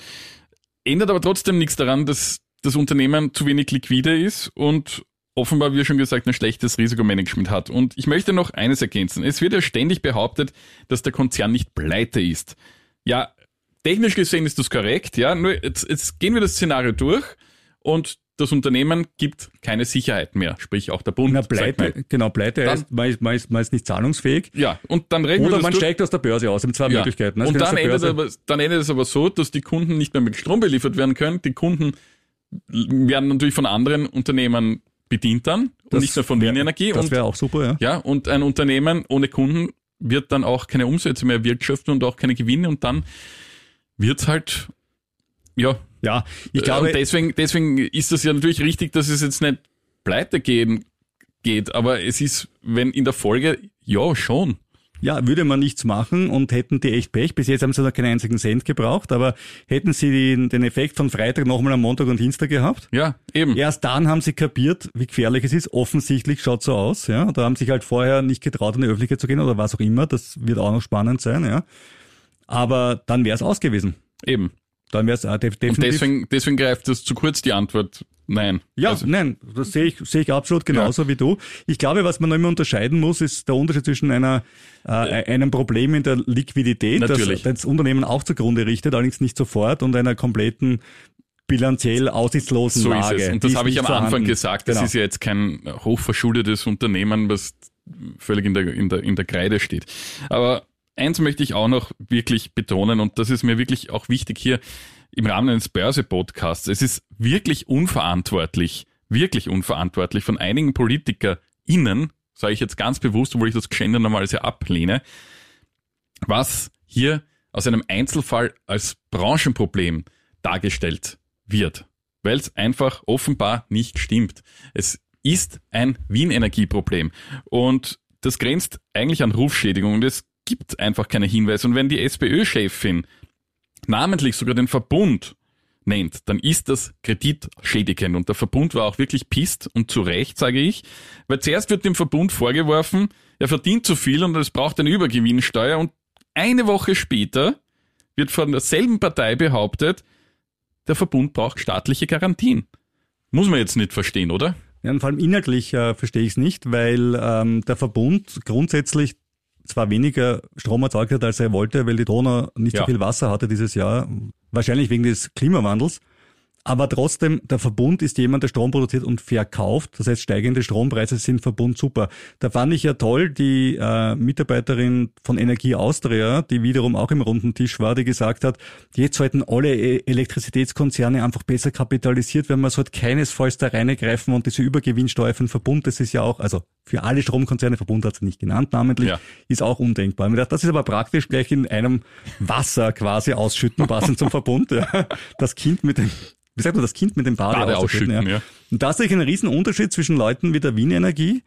Ändert aber trotzdem nichts daran, dass das Unternehmen zu wenig liquide ist und offenbar, wie schon gesagt, ein schlechtes Risikomanagement hat. Und ich möchte noch eines ergänzen. Es wird ja ständig behauptet, dass der Konzern nicht pleite ist. Ja, technisch gesehen ist das korrekt, ja. Nur jetzt, jetzt gehen wir das Szenario durch und das Unternehmen gibt keine Sicherheit mehr. Sprich, auch der Bund. Na, pleite, genau, pleite heißt, man ist, man, ist, man ist nicht zahlungsfähig. Ja, und dann wir Oder man durch. steigt aus der Börse aus. Es gibt zwei Ja. Möglichkeiten. Es Und dann endet, aber, dann endet es aber so, dass die Kunden nicht mehr mit Strom beliefert werden können. Die Kunden werden natürlich von anderen Unternehmen bedient dann und Das nicht mehr von wär- Wien Energie. Das wäre auch super, ja. ja, und ein Unternehmen ohne Kunden wird dann auch keine Umsätze mehr erwirtschaften und auch keine Gewinne und dann wird's halt, ja, Ja, ich äh, glaube, und deswegen, deswegen ist das ja natürlich richtig, dass es jetzt nicht pleite gehen geht, aber es ist, wenn in der Folge, ja, schon. Ja, würde man nichts machen und hätten die echt Pech. Bis jetzt haben sie noch keinen einzigen Cent gebraucht, aber hätten sie den, den Effekt von Freitag nochmal am Montag und Dienstag gehabt, Ja, eben. Erst dann haben sie kapiert, wie gefährlich es ist. Offensichtlich schaut so aus, ja. Da haben sich halt vorher nicht getraut, in die Öffentlichkeit zu gehen oder was auch immer. Das wird auch noch spannend sein, ja. Aber dann wäre es aus gewesen. Eben. Dann wäre es äh, Und definitiv. deswegen, deswegen greift das zu kurz die Antwort. Nein. ja, Also, nein, das sehe ich, sehe ich absolut genauso wie du. Ich glaube, was man noch immer unterscheiden muss, ist der Unterschied zwischen einer, äh, einem Problem in der Liquidität, Natürlich. das das Unternehmen auch zugrunde richtet, allerdings nicht sofort, und einer kompletten bilanziell aussichtslosen so ist Lage. es. Und das ist habe ich am Anfang vorhanden. gesagt. Das Genau. ist ja jetzt kein hochverschuldetes Unternehmen, was völlig in der, in der, in der Kreide steht. Aber eins möchte ich auch noch wirklich betonen und das ist mir wirklich auch wichtig hier im Rahmen eines Börse-Podcasts. Es ist wirklich unverantwortlich, wirklich unverantwortlich von einigen PolitikerInnen, sage ich jetzt ganz bewusst, obwohl ich das Gender sehr ablehne, was hier aus einem Einzelfall als Branchenproblem dargestellt wird, weil es einfach offenbar nicht stimmt. Es ist ein Wien-Energieproblem und das grenzt eigentlich an Rufschädigung und es gibt einfach keine Hinweise. Und wenn die SPÖ-Chefin namentlich sogar den Verbund nennt, dann ist das kreditschädigend. Und der Verbund war auch wirklich pisst und zu Recht, sage ich, weil zuerst wird dem Verbund vorgeworfen, er verdient zu viel und es braucht eine Übergewinnsteuer und eine Woche später wird von derselben Partei behauptet, der Verbund braucht staatliche Garantien. Muss man jetzt nicht verstehen, oder? Ja, und vor allem inhaltlich äh, verstehe ich es nicht, weil ähm, der Verbund grundsätzlich zwar weniger Strom erzeugt hat, als er wollte, weil die Donau nicht Ja. so viel Wasser hatte dieses Jahr, wahrscheinlich wegen des Klimawandels. Aber trotzdem, der Verbund ist jemand, der Strom produziert und verkauft. Das heißt, steigende Strompreise sind Verbund super. Da fand ich ja toll die äh, Mitarbeiterin von Energie Austria, die wiederum auch im runden Tisch war, die gesagt hat, jetzt sollten alle E- Elektrizitätskonzerne einfach besser kapitalisiert werden. Man sollte keinesfalls da reingreifen und diese Übergewinnsteuer für den Verbund, das ist ja auch, also für alle Stromkonzerne, Verbund hat sie nicht genannt namentlich, Ja. ist auch undenkbar. Ich hab mir gedacht, das ist aber praktisch gleich in einem Wasser quasi ausschütten, passend zum Verbund. Ja. Das Kind mit dem, wie sagt man, das Kind mit dem Bade, Bade ausschütten. ausschütten, ja. ja. Und da sehe ich einen riesen Unterschied zwischen Leuten wie der Wien Energie,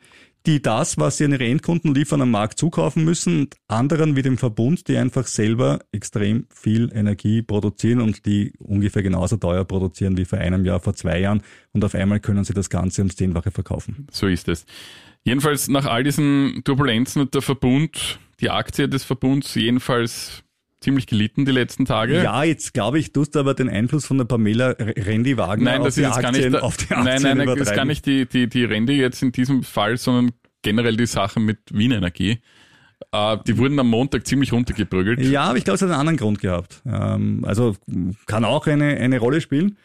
die das, was sie an ihre Endkunden liefern, am Markt zukaufen müssen und anderen wie dem Verbund, die einfach selber extrem viel Energie produzieren und die ungefähr genauso teuer produzieren wie vor einem Jahr, vor zwei Jahren und auf einmal können sie das Ganze ums Zehnfache verkaufen. So ist es. Jedenfalls nach all diesen Turbulenzen hat der Verbund, die Aktie des Verbunds jedenfalls ziemlich gelitten die letzten Tage. Ja, jetzt glaube ich, tust du aber den Einfluss von der Pamela Randy Wagner nein, auf, das die ist Aktien, gar nicht, auf die Aktien Nein, nein, nein, das ist gar nicht die, die, die Randy jetzt in diesem Fall, sondern generell die Sache mit Wien Energie. Äh, die wurden am Montag ziemlich runtergeprügelt. Ja, aber ich glaube, es hat einen anderen Grund gehabt. Ähm, also kann auch eine, eine Rolle spielen.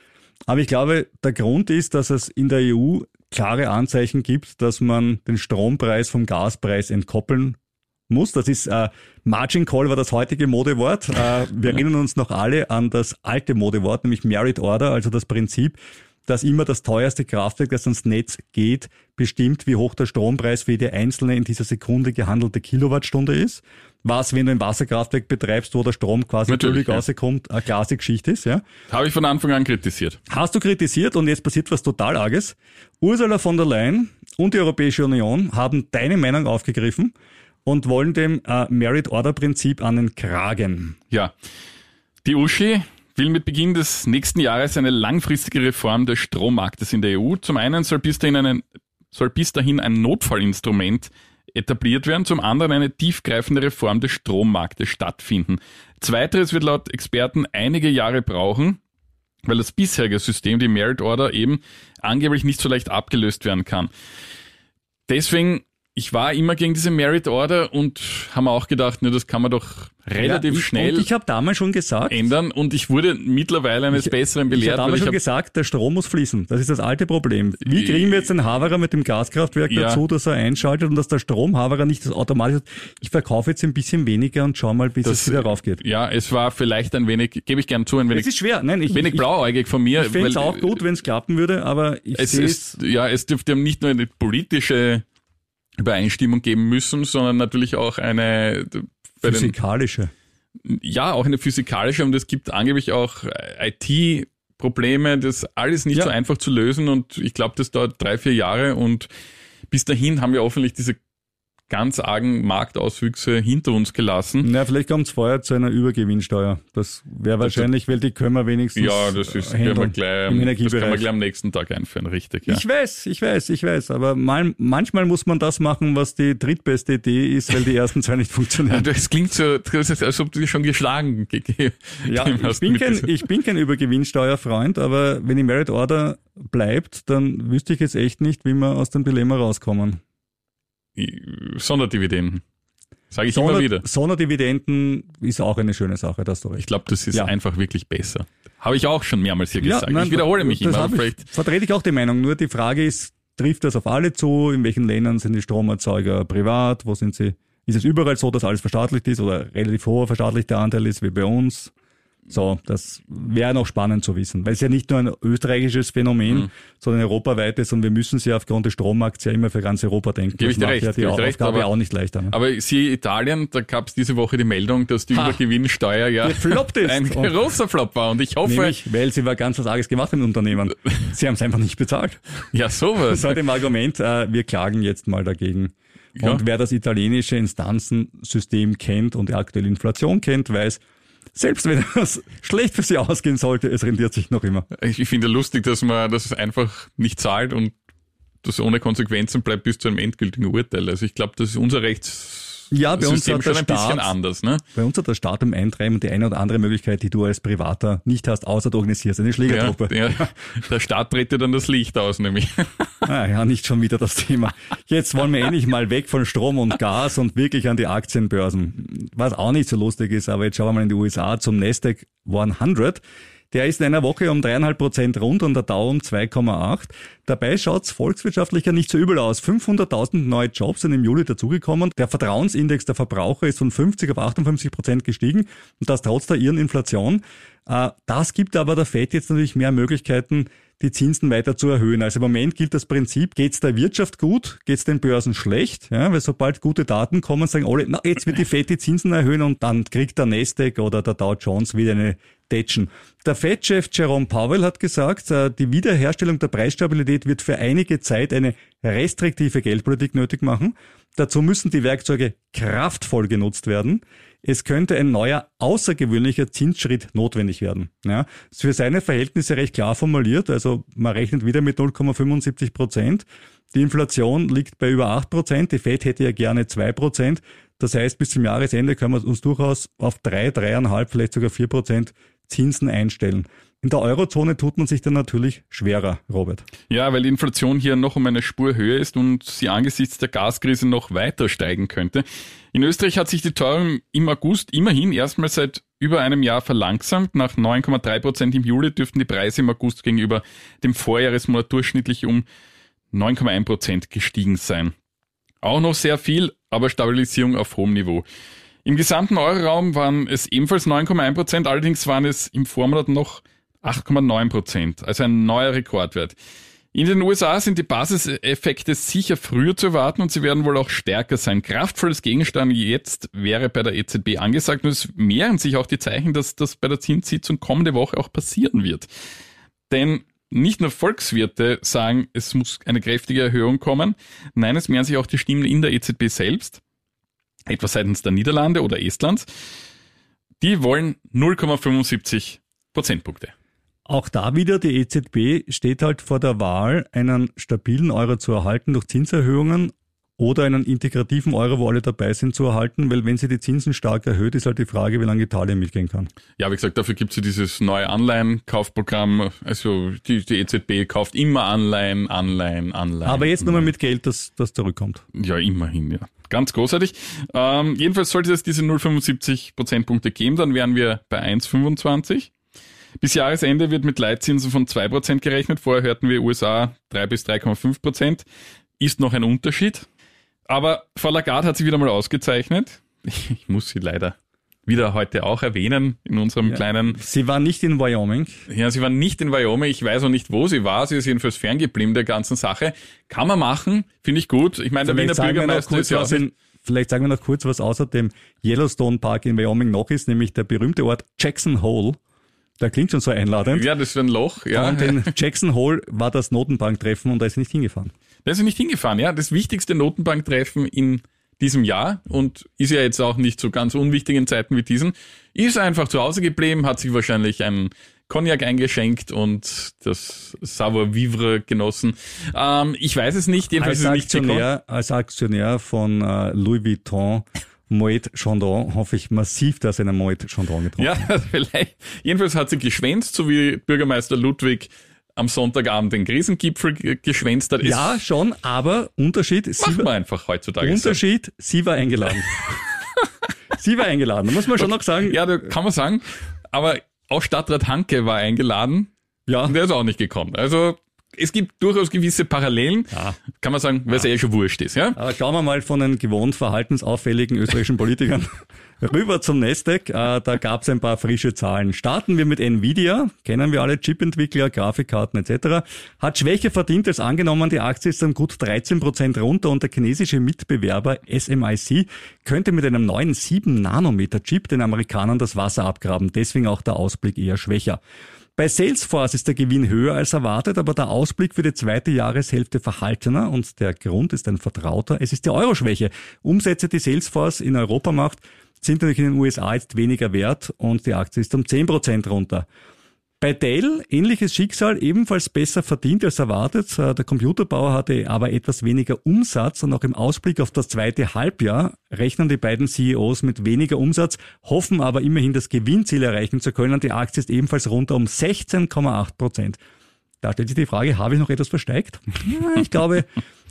Aber ich glaube, der Grund ist, dass es in der EU klare Anzeichen gibt, dass man den Strompreis vom Gaspreis entkoppeln muss. Das ist äh, Margin Call war das heutige Modewort. Äh, wir erinnern uns noch alle an das alte Modewort, nämlich Merit Order, also das Prinzip, dass immer das teuerste Kraftwerk, das ans Netz geht, bestimmt, wie hoch der Strompreis für jede einzelne in dieser Sekunde gehandelte Kilowattstunde ist. Was, wenn du ein Wasserkraftwerk betreibst, wo der Strom quasi Natürlich, ja. rauskommt, eine klare Geschichte ist, ja. Habe ich von Anfang an kritisiert. Hast du kritisiert und jetzt passiert was total Arges. Ursula von der Leyen und die Europäische Union haben deine Meinung aufgegriffen und wollen dem äh, Merit-Order-Prinzip an den Kragen. Ja. Die Uschi will mit Beginn des nächsten Jahres eine langfristige Reform des Strommarktes in der EU. Zum einen soll bis dahin, einen, soll bis dahin ein Notfallinstrument etabliert werden, zum anderen eine tiefgreifende Reform des Strommarktes stattfinden. Zweiteres wird laut Experten einige Jahre brauchen, weil das bisherige System, die Merit Order, eben angeblich nicht so leicht abgelöst werden kann. Deswegen, ich war immer gegen diese Merit Order und haben auch gedacht, ne, das kann man doch relativ Ja, ich, schnell Und ich habe damals schon gesagt, ändern und ich wurde mittlerweile eines Besseren ich habe belehrt, weil damals ich schon hab, gesagt, der Strom muss fließen. Das ist das alte Problem. Wie kriegen wir jetzt den Haverer mit dem Gaskraftwerk Ja. dazu, dass er einschaltet und dass der Stromhaverer nicht das automatisch ich verkaufe jetzt ein bisschen weniger und schau mal, bis Das- es wieder raufgeht. ja, es war vielleicht ein wenig, gebe ich gern zu, ein wenig, Es ist schwer. Nein, ich, wenig ich, blauäugig von mir. ich fände es auch gut, wenn es klappen würde, aber ich es ist, ja, es dürfte nicht nur eine politische Übereinstimmung geben müssen, sondern natürlich auch eine, den, physikalische. ja, auch eine physikalische und es gibt angeblich auch IT-Probleme, das alles nicht Ja. so einfach zu lösen und ich glaube, das dauert drei, vier Jahre und bis dahin haben wir hoffentlich diese ganz argen Marktauswüchse hinter uns gelassen. Na, vielleicht kommt es vorher zu einer Übergewinnsteuer. Das wäre wahrscheinlich, weil die können wir wenigstens Ja, das ist, können wir gleich, im das Energiebereich. können wir gleich am nächsten Tag einführen, richtig, ja. Ich weiß, ich weiß, ich weiß, aber mal, manchmal muss man das machen, was die drittbeste Idee ist, weil die ersten zwei nicht funktionieren. <laughs> Das klingt so, das ist, als ob du dich schon geschlagen gegeben Ja, ich bin, kein, ich bin kein Übergewinnsteuerfreund, aber wenn die Merit Order bleibt, dann wüsste ich jetzt echt nicht, wie wir aus dem Dilemma rauskommen. Sonderdividenden. Sage ich Sonder- immer wieder. Sonderdividenden ist auch eine schöne Sache, das du recht. Ich glaube, das ist Ja. einfach wirklich besser. Habe ich auch schon mehrmals hier gesagt. nein, ich wiederhole mich immer. ich, vertrete ich auch die Meinung. Nur die Frage ist, trifft das auf alle zu? In welchen Ländern sind die Stromerzeuger privat? Wo sind sie? Ist es überall so, dass alles verstaatlicht ist oder relativ hoher verstaatlichter Anteil ist wie bei uns? So, das wäre noch spannend zu wissen, weil es ja nicht nur ein österreichisches Phänomen, Mhm. sondern europaweites und wir müssen es ja aufgrund des Strommarkts ja immer für ganz Europa denken. Gebe ich dir recht, ja die dir recht, Aufgabe aber- auch nicht leichter. Ne? aber siehe Italien, da gab es diese Woche die Meldung, dass die Ha. Übergewinnsteuer ja Gefloppt ist. ein Und- großer Flop war. Und ich hoffe, Nämlich, weil sie war ganz was Arges gemacht im Unternehmen. <laughs> Sie haben es einfach nicht bezahlt. ja, sowas. Das war dem Argument, äh, wir klagen jetzt mal dagegen. Ja. Und wer das italienische Instanzensystem kennt und die aktuelle Inflation kennt, weiß, selbst wenn es schlecht für sie ausgehen sollte, es rendiert sich noch immer. Ich, finde lustig, dass man das einfach nicht zahlt und das ohne Konsequenzen bleibt bis zu einem endgültigen Urteil. Also ich glaube, das ist unser Rechtssystem Ja, bei uns hat schon der ein bisschen Staat, anders. Ne? bei uns hat der Staat im Eintreiben die eine oder andere Möglichkeit, die du als Privater nicht hast, außer du organisierst eine Ja, Schlägertruppe. ja, der Staat dreht dir dann das Licht aus, nämlich. <laughs> Ah, ja, nicht schon wieder das Thema. Jetzt wollen wir endlich mal weg von Strom und Gas und wirklich an die Aktienbörsen. Was auch nicht so lustig ist, aber jetzt schauen wir mal in die USA zum Nasdaq 100. Der ist in einer Woche um dreieinhalb Prozent rund und der Dow um 2,8. Dabei schaut's volkswirtschaftlich ja nicht so übel aus. 500.000 neue Jobs sind im Juli dazugekommen. Der Vertrauensindex der Verbraucher ist von 50 auf 58 Prozent gestiegen und das trotz der ihren Inflation. Äh, das gibt aber der FED jetzt natürlich mehr Möglichkeiten, die Zinsen weiter zu erhöhen. Also im Moment gilt das Prinzip, geht es der Wirtschaft gut, geht es den Börsen schlecht, ja, weil sobald gute Daten kommen, sagen alle, na, jetzt wird die FED die Zinsen erhöhen und dann kriegt der Nasdaq oder der Dow Jones wieder eine Tätschen. Der Fed-Chef Jerome Powell hat gesagt, äh, die Wiederherstellung der Preisstabilität wird für einige Zeit eine restriktive Geldpolitik nötig machen. Dazu müssen die Werkzeuge kraftvoll genutzt werden. Es könnte ein neuer außergewöhnlicher Zinsschritt notwendig werden. Ja, ist für seine Verhältnisse recht klar formuliert. Also man rechnet wieder mit 0,75 Prozent. Die Inflation liegt bei über 8 Prozent. Die Fed hätte ja gerne 2 Prozent. Das heißt, bis zum Jahresende können wir uns durchaus auf 3, 3,5, vielleicht sogar 4 Prozent Zinsen einstellen. In der Eurozone tut man sich dann natürlich schwerer, Robert. Ja, weil die Inflation hier noch um eine Spur höher ist und sie angesichts der Gaskrise noch weiter steigen könnte. In Österreich hat sich die Teuerung im August immerhin erstmals seit über einem Jahr verlangsamt. Nach 9,3 Prozent im Juli dürften die Preise im August gegenüber dem Vorjahresmonat durchschnittlich um 9,1 Prozent gestiegen sein. Auch noch sehr viel, aber Stabilisierung auf hohem Niveau. Im gesamten Euroraum waren es ebenfalls 9,1 Prozent, allerdings waren es im Vormonat noch 8,9 Prozent, also ein neuer Rekordwert. In den USA sind die Basiseffekte sicher früher zu erwarten und sie werden wohl auch stärker sein. Kraftvolles Gegenstand jetzt wäre bei der EZB angesagt und es mehren sich auch die Zeichen, dass das bei der Zinssitzung kommende Woche auch passieren wird. Denn nicht nur Volkswirte sagen, es muss eine kräftige Erhöhung kommen, nein, es mehren sich auch die Stimmen in der EZB selbst, etwa seitens der Niederlande oder Estlands. Die wollen 0,75 Prozentpunkte. Auch da wieder, die EZB steht halt vor der Wahl, einen stabilen Euro zu erhalten durch Zinserhöhungen oder einen integrativen Euro, wo alle dabei sind, zu erhalten, weil wenn sie die Zinsen stark erhöht, ist halt die Frage, wie lange Italien mitgehen kann. Ja, wie gesagt, dafür gibt es ja dieses neue Anleihenkaufprogramm. Also die, die EZB kauft immer Anleihen, Anleihen, Anleihen. Aber jetzt nur mal mit Geld, das, das zurückkommt. Ja, immerhin, ja. Ganz großartig. Ähm, jedenfalls sollte es diese 0,75 Prozentpunkte geben, dann wären wir bei 1,25. Bis Jahresende wird mit Leitzinsen von 2% gerechnet. Vorher hörten wir USA 3 bis 3,5%. Ist noch ein Unterschied. Aber Frau Lagarde hat sich wieder mal ausgezeichnet. <laughs> Ich muss sie leider wieder heute auch erwähnen in unserem ja, kleinen. Sie war nicht in Wyoming. Ja, sie war nicht in Wyoming. Ich weiß auch nicht, wo sie war. Sie ist jedenfalls ferngeblieben der ganzen Sache. Kann man machen, finde ich gut. Ich meine, der Wiener Bürgermeister ist ja auch in, Vielleicht sagen wir noch kurz, was außer dem Yellowstone Park in Wyoming noch ist, nämlich der berühmte Ort Jackson Hole. Der klingt schon so einladend. Ja, das ist ein Loch. Ja. Und in Jackson Hole war das Notenbanktreffen und da ist er nicht hingefahren. Da ist er nicht hingefahren, ja. Das wichtigste Notenbanktreffen in diesem Jahr und ist ja jetzt auch nicht so ganz unwichtig in Zeiten wie diesen, ist einfach zu Hause geblieben, hat sich wahrscheinlich einen Cognac eingeschenkt und das Savoir Vivre genossen. Ähm, ich weiß es nicht, jedenfalls als ist es nicht Als Aktionär von äh, Louis Vuitton Moet Chandon hoffe ich massiv, dass er einen Moet Chandon getrunken hat. Ja, <laughs> vielleicht. Jedenfalls hat sie geschwänzt, so wie Bürgermeister Ludwig am Sonntagabend den Krisengipfel geschwänzt hat. Ja, schon, aber Unterschied. Macht man einfach heutzutage. Unterschied, so. sie war eingeladen. <laughs> sie war eingeladen, muss man schon noch sagen. Ja, da kann man sagen. Aber auch Stadtrat Hanke war eingeladen. Ja. Und der ist auch nicht gekommen. Also es gibt durchaus gewisse Parallelen, ja. kann man sagen, weil es ja. eh schon wurscht ist. Ja? Aber schauen wir mal von den gewohnt verhaltensauffälligen österreichischen Politikern <laughs> rüber zum Nasdaq. Äh, da gab es ein paar frische Zahlen. Starten wir mit Nvidia, kennen wir alle, Chipentwickler, Grafikkarten etc. Hat Schwäche verdient als angenommen, die Aktie ist dann gut 13 Prozent runter und der chinesische Mitbewerber SMIC könnte mit einem neuen 7-Nanometer-Chip den Amerikanern das Wasser abgraben. Deswegen auch der Ausblick eher schwächer. Bei Salesforce ist der Gewinn höher als erwartet, aber der Ausblick für die zweite Jahreshälfte verhaltener und der Grund ist ein vertrauter. Es ist die Euroschwäche. Umsätze, die Salesforce in Europa macht, sind natürlich in den USA jetzt weniger wert und die Aktie ist um 10% runter. Bei Dell ähnliches Schicksal, ebenfalls besser verdient als erwartet. Äh, der Computerbauer hatte aber etwas weniger Umsatz und auch im Ausblick auf das zweite Halbjahr rechnen die beiden CEOs mit weniger Umsatz, hoffen aber immerhin das Gewinnziel erreichen zu können. Die Aktie ist ebenfalls runter um 16,8 Prozent. Da stellt sich die Frage, habe ich noch etwas versteigt? Ja, ich glaube,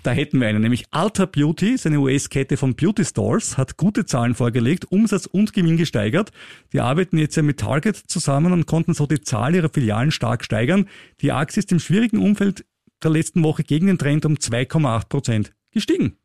da hätten wir einen, nämlich Alta Beauty, seine US-Kette von Beauty Stores, hat gute Zahlen vorgelegt, Umsatz und Gewinn gesteigert. Die arbeiten jetzt ja mit Target zusammen und konnten so die Zahl ihrer Filialen stark steigern. Die Aktie ist im schwierigen Umfeld der letzten Woche gegen den Trend um 2,8 Prozent gestiegen.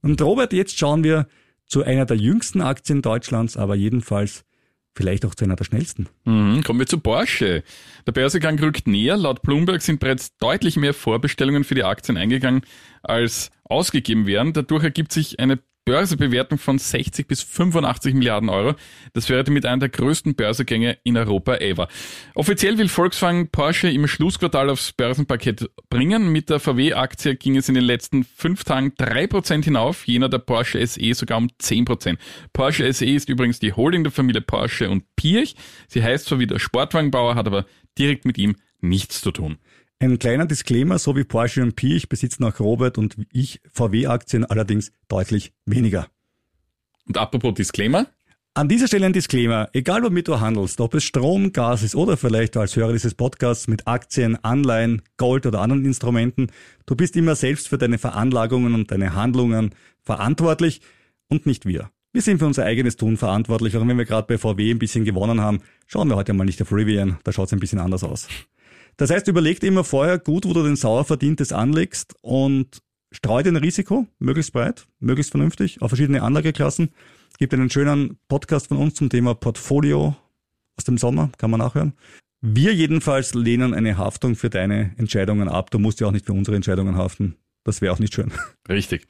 Und Robert, jetzt schauen wir zu einer der jüngsten Aktien Deutschlands, aber jedenfalls vielleicht auch zu einer der schnellsten. Mhm, kommen wir zu Porsche. Der Börsegang rückt näher. Laut Bloomberg sind bereits deutlich mehr Vorbestellungen für die Aktien eingegangen, als ausgegeben werden. Dadurch ergibt sich eine Börsebewertung von 60 bis 85 Milliarden Euro. Das wäre damit einer der größten Börsegänge in Europa ever. Offiziell will Volkswagen Porsche im Schlussquartal aufs Börsenpaket bringen. Mit der VW-Aktie ging es in den letzten fünf Tagen drei Prozent hinauf, jener der Porsche SE sogar um zehn Prozent. Porsche SE ist übrigens die Holding der Familie Porsche und Pirch. Sie heißt zwar wie der Sportwagenbauer, hat aber direkt mit ihm nichts zu tun. Ein kleiner Disclaimer, so wie Porsche und Pi, ich besitze nach Robert und ich VW-Aktien allerdings deutlich weniger. Und apropos Disclaimer? An dieser Stelle ein Disclaimer. Egal womit du handelst, ob es Strom, Gas ist oder vielleicht als Hörer dieses Podcasts mit Aktien, Anleihen, Gold oder anderen Instrumenten, du bist immer selbst für deine Veranlagungen und deine Handlungen verantwortlich und nicht wir. Wir sind für unser eigenes Tun verantwortlich, auch wenn wir gerade bei VW ein bisschen gewonnen haben. Schauen wir heute mal nicht auf Rivian, da schaut es ein bisschen anders aus. Das heißt, überleg dir immer vorher gut, wo du den sauer verdientes anlegst und streu den Risiko, möglichst breit, möglichst vernünftig, auf verschiedene Anlageklassen. Gibt einen schönen Podcast von uns zum Thema Portfolio aus dem Sommer, kann man nachhören. Wir jedenfalls lehnen eine Haftung für deine Entscheidungen ab. Du musst ja auch nicht für unsere Entscheidungen haften. Das wäre auch nicht schön. Richtig.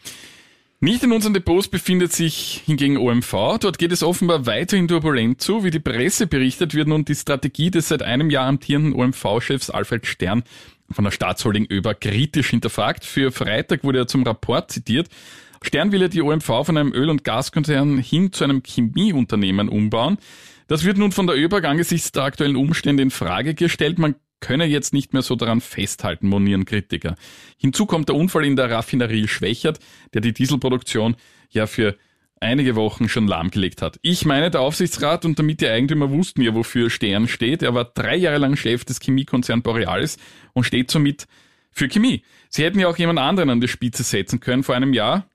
Nicht in unseren Depots befindet sich hingegen OMV. Dort geht es offenbar weiterhin turbulent zu. Wie die Presse berichtet, wird nun die Strategie des seit einem Jahr amtierenden OMV-Chefs Alfred Stern von der Staatsholding Öber kritisch hinterfragt. Für Freitag wurde er zum Rapport zitiert. Stern will ja die OMV von einem Öl- und Gaskonzern hin zu einem Chemieunternehmen umbauen. Das wird nun von der ÖBAG angesichts der aktuellen Umstände in Frage gestellt. Man könne jetzt nicht mehr so daran festhalten, monieren Kritiker. Hinzu kommt der Unfall in der Raffinerie Schwächert, der die Dieselproduktion ja für einige Wochen schon lahmgelegt hat. Ich meine, der Aufsichtsrat und damit die Eigentümer wussten ja, wofür Stern steht. Er war drei Jahre lang Chef des Chemiekonzerns Borealis und steht somit für Chemie. Sie hätten ja auch jemand anderen an die Spitze setzen können vor einem Jahr.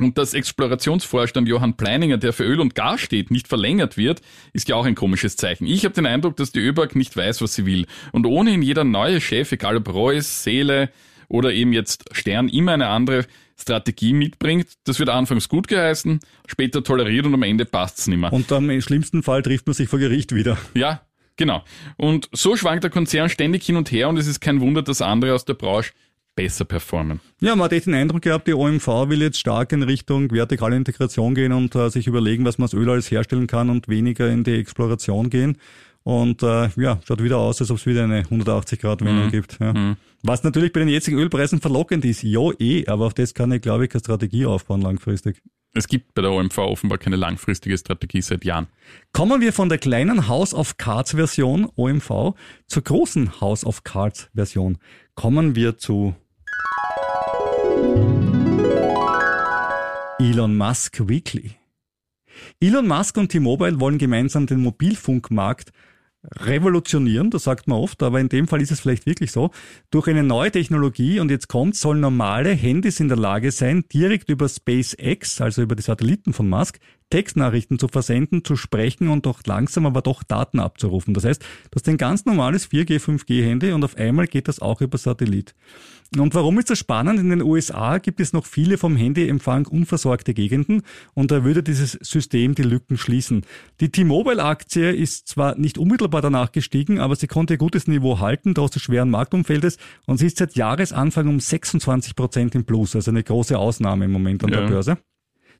Und dass Explorationsvorstand Johann Pleininger, der für Öl und Gas steht, nicht verlängert wird, ist ja auch ein komisches Zeichen. Ich habe den Eindruck, dass die ÖBAG nicht weiß, was sie will. Und ohnehin jeder neue Chef, egal ob Reus, Seele oder eben jetzt Stern, immer eine andere Strategie mitbringt. Das wird anfangs gut geheißen, später toleriert und am Ende passt's nicht mehr. Und dann im schlimmsten Fall trifft man sich vor Gericht wieder. Ja, genau. Und so schwankt der Konzern ständig hin und her und es ist kein Wunder, dass andere aus der Branche besser performen. Ja, man hat den Eindruck gehabt, die OMV will jetzt stark in Richtung vertikale Integration gehen und äh, sich überlegen, was man aus Öl alles herstellen kann und weniger in die Exploration gehen. Und äh, ja, schaut wieder aus, als ob es wieder eine 180-Grad-Wendung mhm. gibt. Ja. Mhm. Was natürlich bei den jetzigen Ölpreisen verlockend ist, ja eh, aber auf das kann ich, glaube ich, keine Strategie aufbauen langfristig. Es gibt bei der OMV offenbar keine langfristige Strategie seit Jahren. Kommen wir von der kleinen House of Cards Version OMV zur großen House of Cards Version. Kommen wir zu Elon Musk Weekly. Elon Musk und T-Mobile wollen gemeinsam den Mobilfunkmarkt revolutionieren, das sagt man oft, aber in dem Fall ist es vielleicht wirklich so, durch eine neue Technologie und jetzt kommt, sollen normale Handys in der Lage sein, direkt über SpaceX, also über die Satelliten von Musk, Textnachrichten zu versenden, zu sprechen und doch langsam aber doch Daten abzurufen. Das heißt, das ist ein ganz normales 4G, 5G-Handy und auf einmal geht das auch über Satellit. Und warum ist das spannend? In den USA gibt es noch viele vom Handyempfang unversorgte Gegenden und da würde dieses System die Lücken schließen. Die T-Mobile-Aktie ist zwar nicht unmittelbar danach gestiegen, aber sie konnte gutes Niveau halten, trotz des schweren Marktumfeldes und sie ist seit Jahresanfang um 26 Prozent im Plus, also eine große Ausnahme im Moment an ja. der Börse.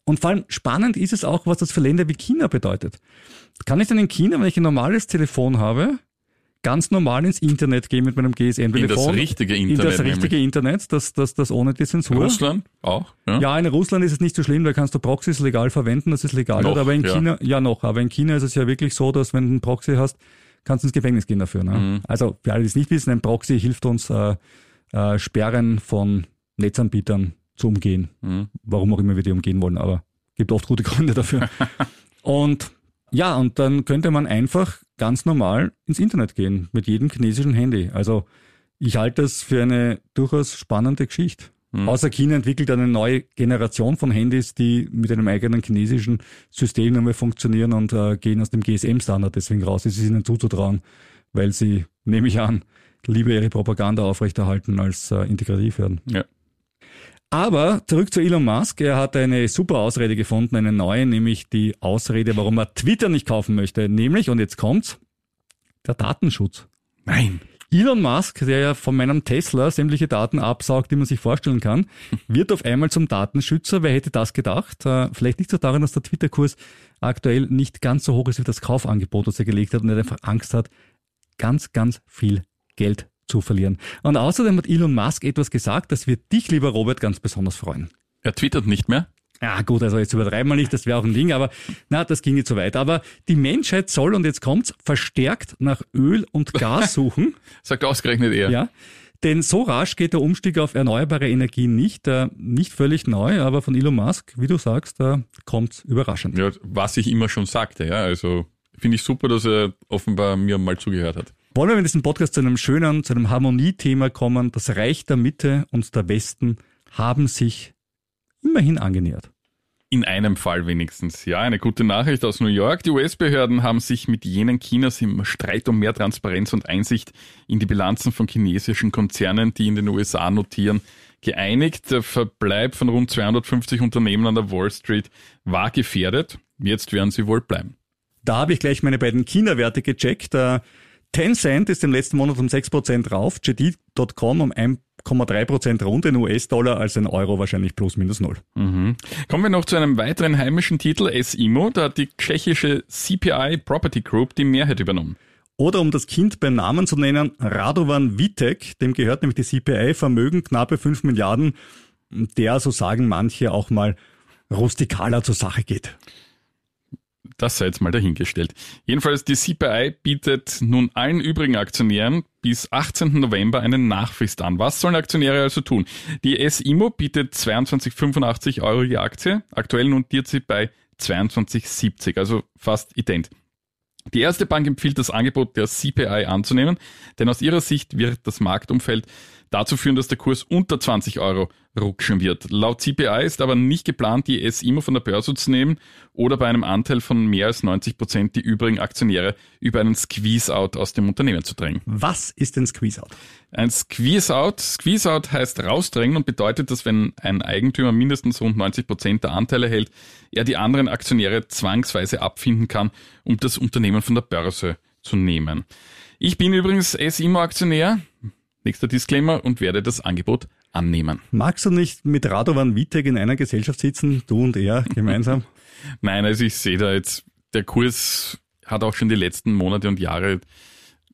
Und vor allem spannend ist es auch, was das für Länder wie China bedeutet. Kann ich denn in China, wenn ich ein normales Telefon habe, ganz normal ins Internet gehen mit meinem GSM-Telefon. In das richtige Internet. In das richtige nämlich. Internet, das, das, das ohne die Zensur. Russland auch? Ja. ja, in Russland ist es nicht so schlimm, da kannst du Proxys legal verwenden, das ist legal. Noch, aber in ja. China, ja noch, aber in China ist es ja wirklich so, dass wenn du einen Proxy hast, kannst du ins Gefängnis gehen dafür. Ne? Mhm. Also für alle, die es nicht wissen, ein Proxy hilft uns, äh, äh, Sperren von Netzanbietern zu umgehen. Mhm. Warum auch immer wir die umgehen wollen, aber gibt oft gute <laughs> Gründe dafür. Und ja, und dann könnte man einfach ganz normal ins Internet gehen mit jedem chinesischen Handy. Also ich halte das für eine durchaus spannende Geschichte. Mhm. Außer China entwickelt eine neue Generation von Handys, die mit einem eigenen chinesischen System einmal funktionieren und äh, gehen aus dem GSM-Standard deswegen raus. Es ist ihnen zuzutrauen, weil sie, nehme ich an, lieber ihre Propaganda aufrechterhalten als äh, integrativ werden. Ja. Aber zurück zu Elon Musk. Er hat eine super Ausrede gefunden, eine neue, nämlich die Ausrede, warum er Twitter nicht kaufen möchte. Nämlich, und jetzt kommt's, der Datenschutz. Nein. Elon Musk, der ja von meinem Tesla sämtliche Daten absaugt, die man sich vorstellen kann, <laughs> wird auf einmal zum Datenschützer. Wer hätte das gedacht? Äh, vielleicht liegt es daran, dass der Twitter-Kurs aktuell nicht ganz so hoch ist wie das Kaufangebot, das er gelegt hat und er einfach Angst hat, ganz, ganz viel Geld zu verlieren. Und außerdem hat Elon Musk etwas gesagt, das wird dich, lieber Robert, ganz besonders freuen. Er twittert nicht mehr. Ja gut, also jetzt übertreiben wir nicht, das wäre auch ein Ding, aber na, das ging nicht so weit. Aber die Menschheit soll, und jetzt kommt's, verstärkt nach Öl und Gas <laughs> suchen. Sagt ausgerechnet er. Ja. Denn so rasch geht der Umstieg auf erneuerbare Energien nicht. Äh, nicht völlig neu, aber von Elon Musk, wie du sagst, äh, kommt's überraschend. Ja, was ich immer schon sagte, ja. Also finde ich super, dass er offenbar mir mal zugehört hat. Wollen wir in diesem Podcast zu einem schönen, zu einem Harmoniethema kommen. Das Reich der Mitte und der Westen haben sich immerhin angenähert. In einem Fall wenigstens. Ja, eine gute Nachricht aus New York. Die US-Behörden haben sich mit jenen Chinas im Streit um mehr Transparenz und Einsicht in die Bilanzen von chinesischen Konzernen, die in den USA notieren, geeinigt. Der Verbleib von rund 250 Unternehmen an der Wall Street war gefährdet. Jetzt werden sie wohl bleiben. Da habe ich gleich meine beiden China-Werte gecheckt. Tencent ist im letzten Monat um 6% rauf, JD.com um 1,3% rund in US-Dollar, als ein Euro wahrscheinlich plus minus null. Mhm. Kommen wir noch zu einem weiteren heimischen Titel, SIMO. Da hat die tschechische CPI Property Group die Mehrheit übernommen. Oder um das Kind beim Namen zu nennen, Radovan Vitek, dem gehört nämlich die CPI Vermögen knappe 5 Milliarden, der, so sagen manche, auch mal rustikaler zur Sache geht das sei jetzt mal dahingestellt. Jedenfalls, die CPI bietet nun allen übrigen Aktionären bis 18. November einen Nachfrist an. Was sollen Aktionäre also tun? Die S-Immo bietet 22,85 Euro je Aktie. Aktuell notiert sie bei 22,70, also fast ident. Die erste Bank empfiehlt das Angebot der CPI anzunehmen, denn aus ihrer Sicht wird das Marktumfeld dazu führen, dass der Kurs unter 20 Euro rutschen wird. Laut CPI ist aber nicht geplant, die SIMO von der Börse zu nehmen oder bei einem Anteil von mehr als 90 Prozent die übrigen Aktionäre über einen Squeeze-Out aus dem Unternehmen zu drängen. Was ist ein Squeeze-Out? Ein Squeeze-Out, Squeeze-Out heißt rausdrängen und bedeutet, dass wenn ein Eigentümer mindestens rund 90 Prozent der Anteile hält, er die anderen Aktionäre zwangsweise abfinden kann, um das Unternehmen von der Börse zu nehmen. Ich bin übrigens SIMO-Aktionär. Nächster Disclaimer und werde das Angebot annehmen. Magst du nicht mit Radovan Vitek in einer Gesellschaft sitzen, du und er gemeinsam? <laughs> Nein, also ich sehe da jetzt, der Kurs hat auch schon die letzten Monate und Jahre,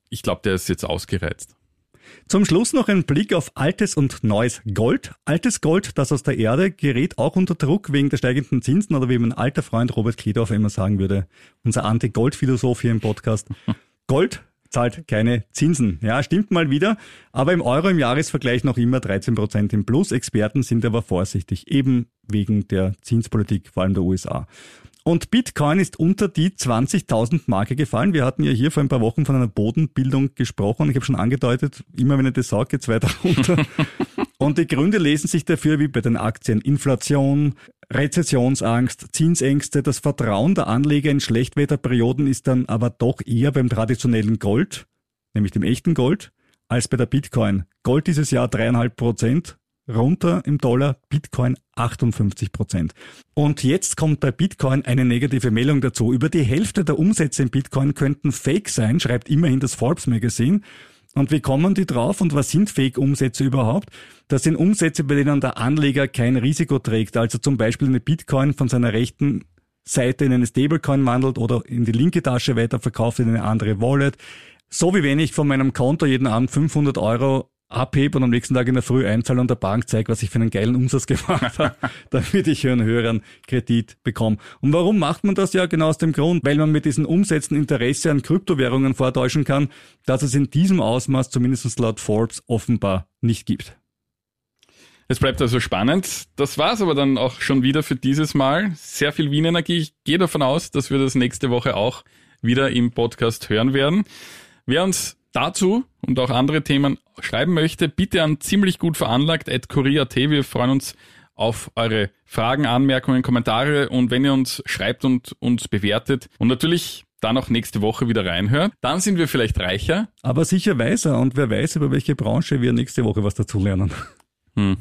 ich glaube, der ist jetzt ausgereizt. Zum Schluss noch ein Blick auf altes und neues Gold. Altes Gold, das aus der Erde, gerät auch unter Druck wegen der steigenden Zinsen oder wie mein alter Freund Robert Kledorf immer sagen würde, unser Anti-Gold-Philosoph hier im Podcast. <laughs> Gold zahlt keine Zinsen. Ja, stimmt mal wieder. Aber im Euro im Jahresvergleich noch immer 13 Prozent im Plus. Experten sind aber vorsichtig, eben wegen der Zinspolitik, vor allem der USA. Und Bitcoin ist unter die 20.000 Marke gefallen. Wir hatten ja hier vor ein paar Wochen von einer Bodenbildung gesprochen. Ich habe schon angedeutet, immer wenn ich das sage, geht's weiter <laughs> runter. Und die Gründe lesen sich dafür wie bei den Aktien Inflation, Rezessionsangst, Zinsängste. Das Vertrauen der Anleger in Schlechtwetterperioden ist dann aber doch eher beim traditionellen Gold, nämlich dem echten Gold, als bei der Bitcoin. Gold dieses Jahr dreieinhalb Prozent, runter im Dollar, Bitcoin 58 Prozent. Und jetzt kommt bei Bitcoin eine negative Meldung dazu. Über die Hälfte der Umsätze in Bitcoin könnten Fake sein, schreibt immerhin das Forbes Magazine. Und wie kommen die drauf und was sind Fake-Umsätze überhaupt? Das sind Umsätze, bei denen der Anleger kein Risiko trägt, also zum Beispiel eine Bitcoin von seiner rechten Seite in eine Stablecoin wandelt oder in die linke Tasche weiterverkauft in eine andere Wallet. So wie wenn ich von meinem Konto jeden Abend 500 Euro abhebe und am nächsten Tag in der Früh einzahle und der Bank zeige, was ich für einen geilen Umsatz <laughs> gemacht habe, damit ich einen höheren Kredit bekomme. Und warum macht man das ja genau aus dem Grund? Weil man mit diesen Umsätzen Interesse an Kryptowährungen vortäuschen kann, dass es in diesem Ausmaß zumindest laut Forbes offenbar nicht gibt. Es bleibt also spannend. Das war's aber dann auch schon wieder für dieses Mal. Sehr viel Wienenergie. Ich gehe davon aus, dass wir das nächste Woche auch wieder im Podcast hören werden. Wer uns dazu und auch andere Themen schreiben möchte, bitte an ziemlich gut veranlagt at kurier.at. Wir freuen uns auf eure Fragen, Anmerkungen, Kommentare und wenn ihr uns schreibt und uns bewertet und natürlich dann auch nächste Woche wieder reinhört, dann sind wir vielleicht reicher. Aber sicher weiser und wer weiß, über welche Branche wir nächste Woche was dazu lernen. Hm.